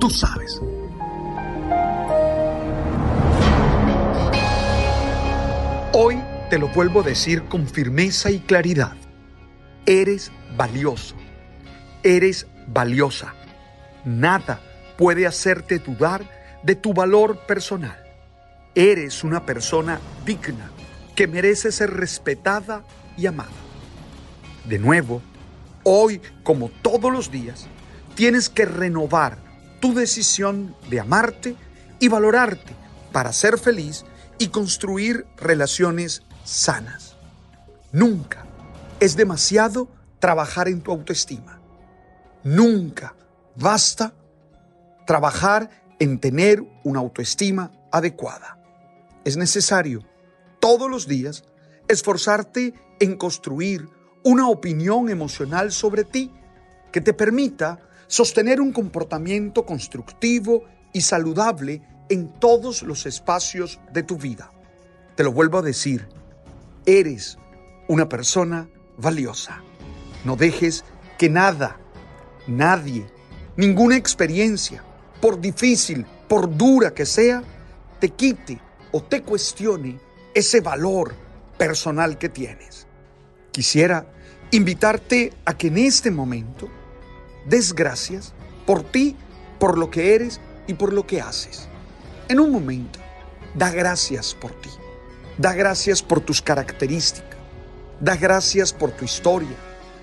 Tú sabes. Hoy te lo vuelvo a decir con firmeza y claridad. Eres valioso. Eres valiosa. Nada puede hacerte dudar de tu valor personal. Eres una persona digna que merece ser respetada y amada. De nuevo, hoy como todos los días, tienes que renovar tu decisión de amarte y valorarte para ser feliz y construir relaciones sanas. Nunca es demasiado trabajar en tu autoestima. Nunca basta trabajar en tener una autoestima adecuada. Es necesario todos los días esforzarte en construir una opinión emocional sobre ti que te permita sostener un comportamiento constructivo y saludable en todos los espacios de tu vida. Te lo vuelvo a decir, eres una persona valiosa. No dejes que nada, nadie, ninguna experiencia, por difícil, por dura que sea, te quite o te cuestione ese valor personal que tienes. Quisiera invitarte a que en este momento des gracias por ti, por lo que eres y por lo que haces. En un momento, da gracias por ti. Da gracias por tus características. Da gracias por tu historia.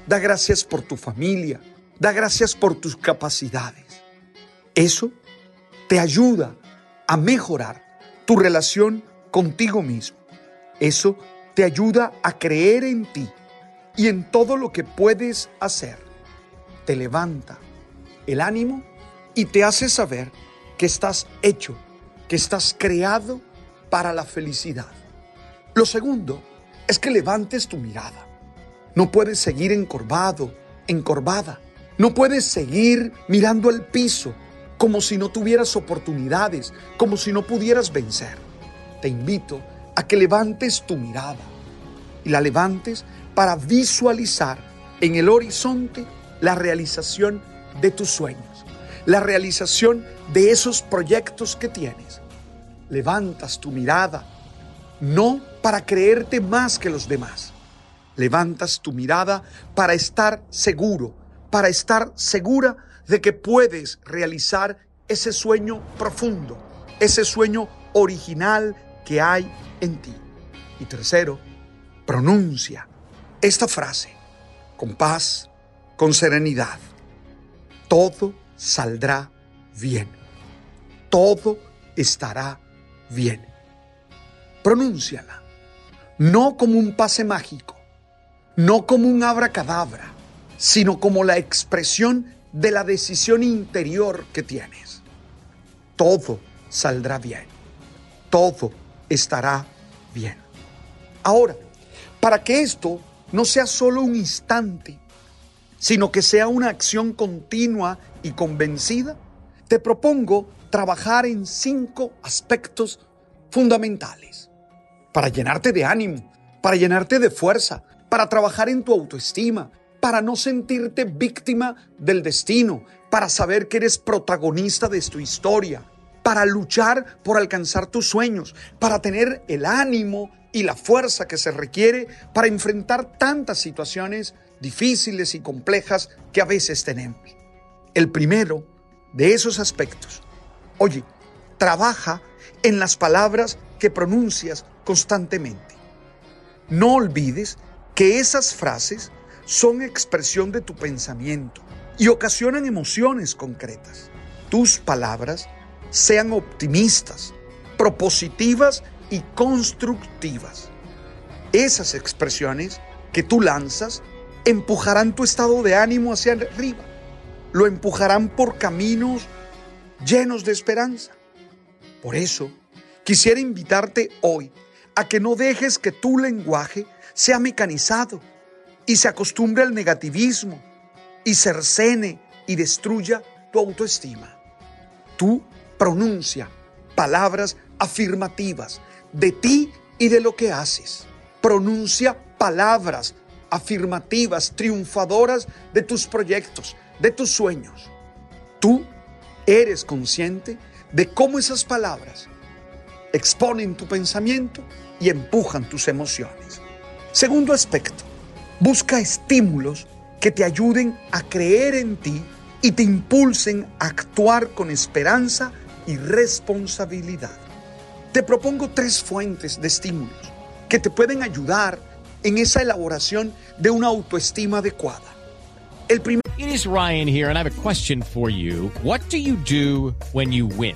Da gracias por tu familia. Da gracias por tus capacidades. Eso te ayuda a mejorar tu relación contigo mismo. Eso te ayuda a creer en ti y en todo lo que puedes hacer. Te levanta el ánimo y te hace saber que estás hecho, que estás creado para la felicidad. Lo segundo es que levantes tu mirada. No puedes seguir encorvado, encorvada. No puedes seguir mirando al piso como si no tuvieras oportunidades, como si no pudieras vencer. Te invito a que levantes tu mirada y la levantes para visualizar en el horizonte la realización de tus sueños, la realización de esos proyectos que tienes. Levantas tu mirada no para creerte más que los demás. Levantas tu mirada para estar seguro, para estar segura de que puedes realizar ese sueño profundo, ese sueño original que hay en ti. Y tercero, pronuncia esta frase con paz, con serenidad. Todo saldrá bien. Todo estará bien. Pronúnciala. No como un pase mágico, no como un abracadabra, sino como la expresión de la decisión interior que tienes. Todo saldrá bien. Todo estará bien. Ahora, para que esto no sea solo un instante, sino que sea una acción continua y convencida, te propongo trabajar en cinco aspectos fundamentales para llenarte de ánimo, para llenarte de fuerza, para trabajar en tu autoestima, para no sentirte víctima del destino, para saber que eres protagonista de tu historia, para luchar por alcanzar tus sueños, para tener el ánimo y la fuerza que se requiere para enfrentar tantas situaciones difíciles y complejas que a veces tenemos. El primero de esos aspectos, oye, trabaja en las palabras que pronuncias constantemente. No olvides que esas frases son expresión de tu pensamiento y ocasionan emociones concretas. Tus palabras sean optimistas, propositivas y constructivas. Esas expresiones que tú lanzas empujarán tu estado de ánimo hacia arriba, lo empujarán por caminos llenos de esperanza. Por eso, quisiera invitarte hoy a que no dejes que tu lenguaje sea mecanizado y se acostumbre al negativismo y cercene y destruya tu autoestima. Tú pronuncia palabras afirmativas de ti y de lo que haces. Pronuncia palabras afirmativas, triunfadoras de tus proyectos, de tus sueños. Tú eres consciente de cómo esas palabras exponen tu pensamiento y empujan tus emociones. Segundo aspecto, busca estímulos que te ayuden a creer en ti y te impulsen a actuar con esperanza y responsabilidad. Te propongo tres fuentes de estímulos que te pueden ayudar en esa elaboración de una autoestima adecuada. El primer It is Ryan here and I have a question for you. What do you do when you win?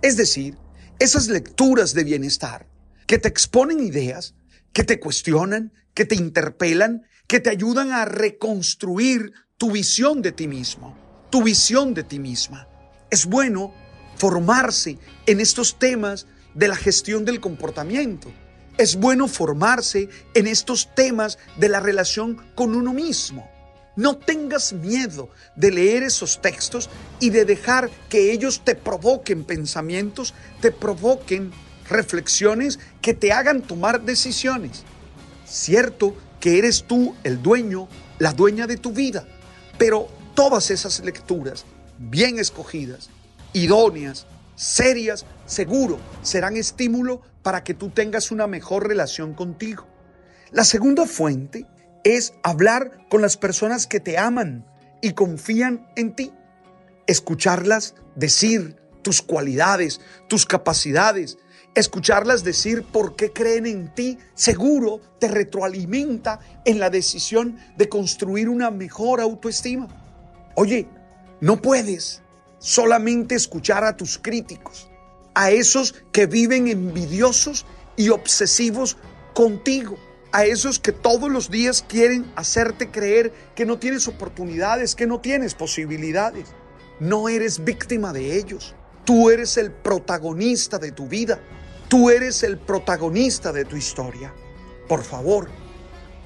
Es decir, esas lecturas de bienestar que te exponen ideas, que te cuestionan, que te interpelan, que te ayudan a reconstruir tu visión de ti mismo, tu visión de ti misma. Es bueno formarse en estos temas de la gestión del comportamiento. Es bueno formarse en estos temas de la relación con uno mismo. No tengas miedo de leer esos textos y de dejar que ellos te provoquen pensamientos, te provoquen reflexiones que te hagan tomar decisiones. Cierto que eres tú el dueño, la dueña de tu vida, pero todas esas lecturas, bien escogidas, idóneas, serias, seguro, serán estímulo para que tú tengas una mejor relación contigo. La segunda fuente es hablar con las personas que te aman y confían en ti. Escucharlas decir tus cualidades, tus capacidades, escucharlas decir por qué creen en ti, seguro te retroalimenta en la decisión de construir una mejor autoestima. Oye, no puedes solamente escuchar a tus críticos, a esos que viven envidiosos y obsesivos contigo a esos que todos los días quieren hacerte creer que no tienes oportunidades, que no tienes posibilidades. No eres víctima de ellos. Tú eres el protagonista de tu vida. Tú eres el protagonista de tu historia. Por favor,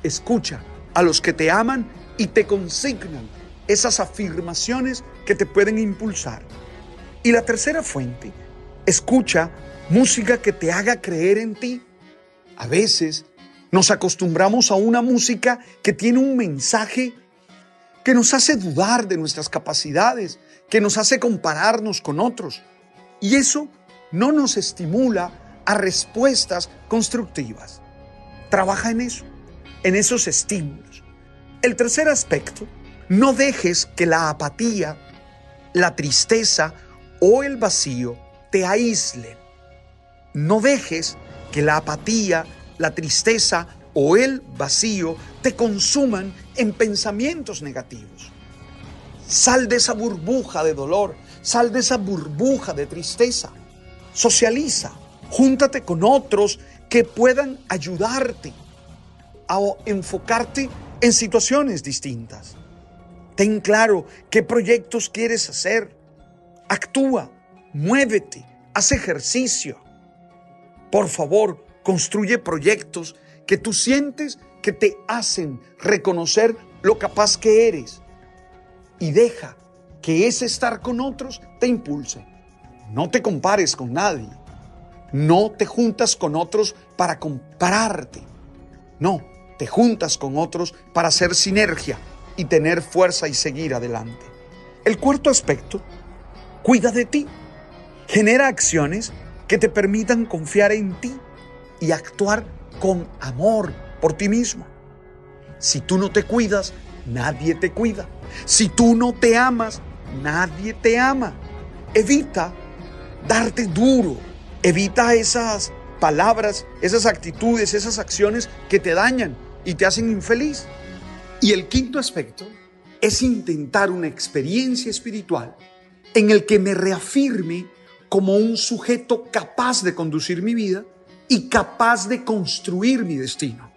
escucha a los que te aman y te consignan esas afirmaciones que te pueden impulsar. Y la tercera fuente, escucha música que te haga creer en ti. A veces nos acostumbramos a una música que tiene un mensaje que nos hace dudar de nuestras capacidades, que nos hace compararnos con otros. Y eso no nos estimula a respuestas constructivas. Trabaja en eso, en esos estímulos. El tercer aspecto, no dejes que la apatía, la tristeza o el vacío te aíslen. No dejes que la apatía, la tristeza o el vacío te consuman en pensamientos negativos. Sal de esa burbuja de dolor, sal de esa burbuja de tristeza. Socializa, júntate con otros que puedan ayudarte a enfocarte en situaciones distintas. Ten claro qué proyectos quieres hacer. Actúa, muévete, haz ejercicio. Por favor, Construye proyectos que tú sientes que te hacen reconocer lo capaz que eres. Y deja que ese estar con otros te impulse. No te compares con nadie. No te juntas con otros para compararte. No, te juntas con otros para hacer sinergia y tener fuerza y seguir adelante. El cuarto aspecto, cuida de ti. Genera acciones que te permitan confiar en ti y actuar con amor por ti mismo. Si tú no te cuidas, nadie te cuida. Si tú no te amas, nadie te ama. Evita darte duro. Evita esas palabras, esas actitudes, esas acciones que te dañan y te hacen infeliz. Y el quinto aspecto es intentar una experiencia espiritual en el que me reafirme como un sujeto capaz de conducir mi vida y capaz de construir mi destino.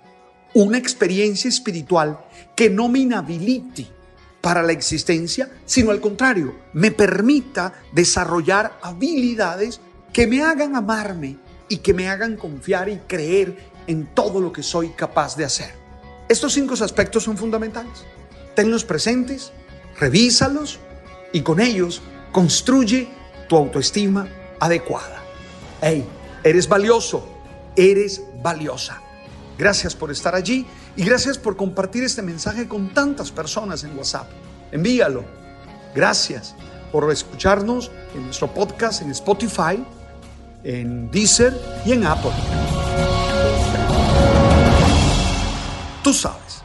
Una experiencia espiritual que no me inhabilite para la existencia, sino al contrario, me permita desarrollar habilidades que me hagan amarme y que me hagan confiar y creer en todo lo que soy capaz de hacer. Estos cinco aspectos son fundamentales. Tenlos presentes, revísalos y con ellos construye tu autoestima adecuada. Hey, eres valioso, eres valiosa. Gracias por estar allí y gracias por compartir este mensaje con tantas personas en WhatsApp. Envíalo. Gracias por escucharnos en nuestro podcast en Spotify, en Deezer y en Apple. Tú sabes.